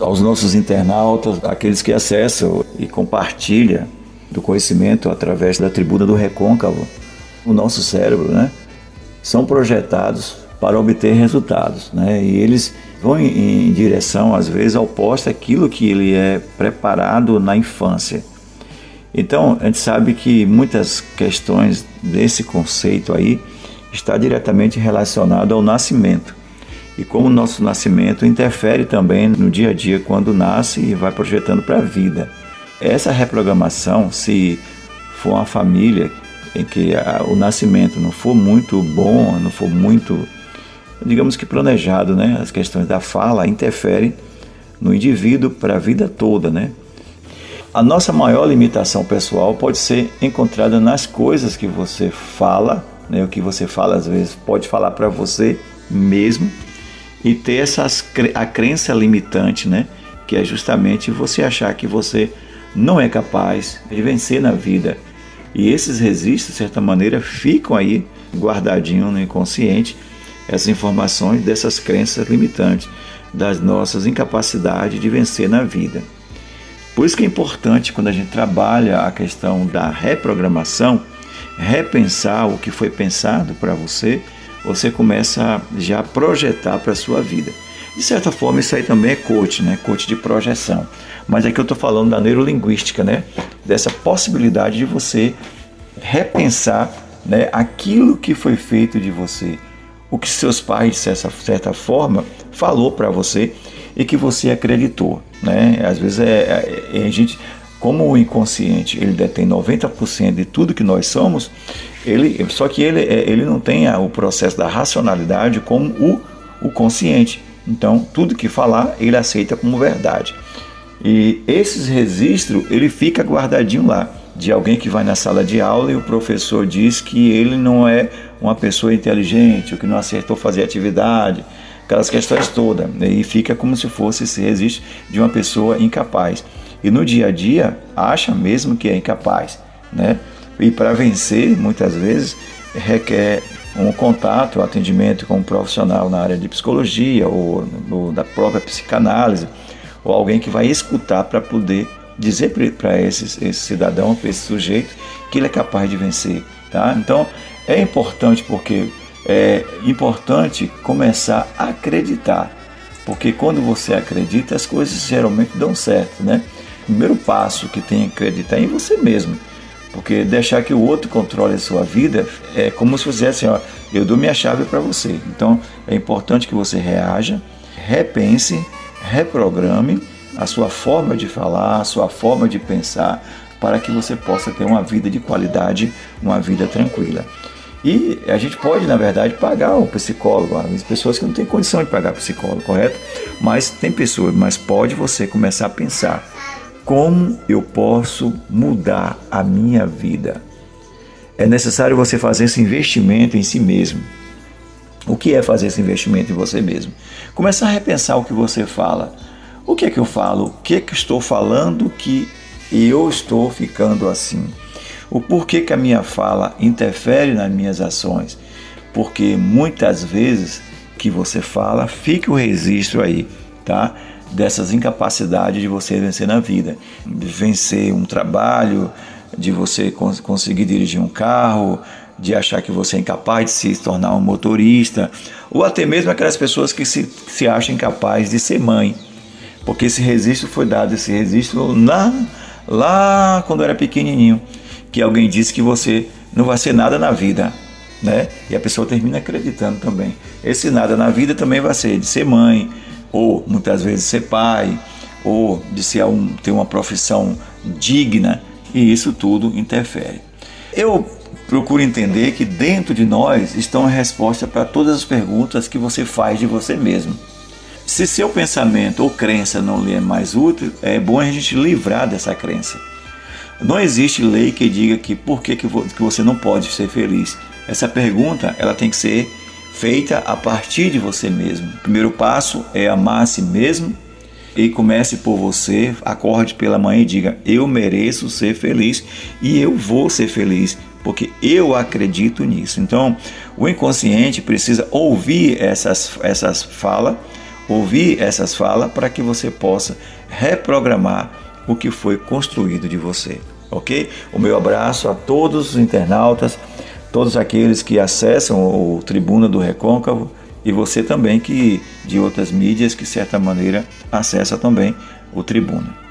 aos nossos internautas, aqueles que acessam e compartilham do conhecimento através da tribuna do recôncavo, o nosso cérebro, né, são projetados para obter resultados, né, e eles vão em, em direção às vezes oposta àquilo que ele é preparado na infância. Então, a gente sabe que muitas questões desse conceito aí está diretamente relacionado ao nascimento. E como o nosso nascimento interfere também no dia a dia quando nasce e vai projetando para a vida. Essa reprogramação, se for uma família em que a, o nascimento não for muito bom, não for muito, digamos que planejado, né? As questões da fala interferem no indivíduo para a vida toda, né? A nossa maior limitação pessoal pode ser encontrada nas coisas que você fala, né? O que você fala às vezes pode falar para você mesmo e ter essas a crença limitante, né? Que é justamente você achar que você não é capaz de vencer na vida. E esses registros, de certa maneira, ficam aí guardadinho no inconsciente, essas informações dessas crenças limitantes, das nossas incapacidades de vencer na vida. Por isso que é importante quando a gente trabalha a questão da reprogramação, repensar o que foi pensado para você, você começa já a projetar para a sua vida. De certa forma, isso aí também é coach, né? Coach de projeção. Mas aqui eu estou falando da neurolinguística, né? Dessa possibilidade de você repensar né, aquilo que foi feito de você, o que seus pais, de certa, certa forma, falou para você e que você acreditou, né? Às vezes é, é, é, a gente, como o inconsciente ele detém 90% de tudo que nós somos, ele, só que ele, é, ele não tem o processo da racionalidade como o, o consciente. Então, tudo que falar, ele aceita como verdade. E esses registros, ele fica guardadinho lá, de alguém que vai na sala de aula e o professor diz que ele não é uma pessoa inteligente, ou que não acertou fazer atividade, aquelas questões todas. E fica como se fosse esse registro de uma pessoa incapaz. E no dia a dia, acha mesmo que é incapaz, né? E para vencer, muitas vezes, requer um contato, um atendimento com um profissional na área de psicologia ou, ou da própria psicanálise, ou alguém que vai escutar para poder dizer para esse, esse cidadão, para esse sujeito, que ele é capaz de vencer. Tá? Então é importante porque é importante começar a acreditar, porque quando você acredita as coisas geralmente dão certo, né? Primeiro passo que tem que acreditar é em você mesmo. Porque deixar que o outro controle a sua vida é como se fizesse, ó, eu dou minha chave para você. Então é importante que você reaja, repense, reprograme a sua forma de falar, a sua forma de pensar, para que você possa ter uma vida de qualidade, uma vida tranquila. E a gente pode, na verdade, pagar o psicólogo. Há pessoas que não têm condição de pagar psicólogo, correto? Mas tem pessoas, mas pode você começar a pensar como eu posso mudar a minha vida? É necessário você fazer esse investimento em si mesmo. O que é fazer esse investimento em você mesmo? Começar a repensar o que você fala. O que é que eu falo? O que é que estou falando que eu estou ficando assim? O porquê que a minha fala interfere nas minhas ações? Porque muitas vezes que você fala, fica o registro aí, tá? Dessas incapacidades de você vencer na vida, de vencer um trabalho, de você cons conseguir dirigir um carro, de achar que você é incapaz de se tornar um motorista, ou até mesmo aquelas pessoas que se, se acham incapazes de ser mãe, porque esse registro foi dado, esse registro lá, lá quando era pequenininho, que alguém disse que você não vai ser nada na vida, né? E a pessoa termina acreditando também. Esse nada na vida também vai ser de ser mãe, ou muitas vezes ser pai, ou de ser um, ter uma profissão digna, e isso tudo interfere. Eu procuro entender que dentro de nós estão a resposta para todas as perguntas que você faz de você mesmo. Se seu pensamento ou crença não lhe é mais útil, é bom a gente livrar dessa crença. Não existe lei que diga que por que, que você não pode ser feliz. Essa pergunta ela tem que ser feita a partir de você mesmo. O primeiro passo é amar a si mesmo e comece por você, acorde pela manhã e diga: Eu mereço ser feliz e eu vou ser feliz, porque eu acredito nisso. Então, o inconsciente precisa ouvir essas, essas falas, ouvir essas falas para que você possa reprogramar o que foi construído de você, ok? O meu abraço a todos os internautas, todos aqueles que acessam o Tribuna do Recôncavo e você também que de outras mídias que de certa maneira acessa também o Tribuna.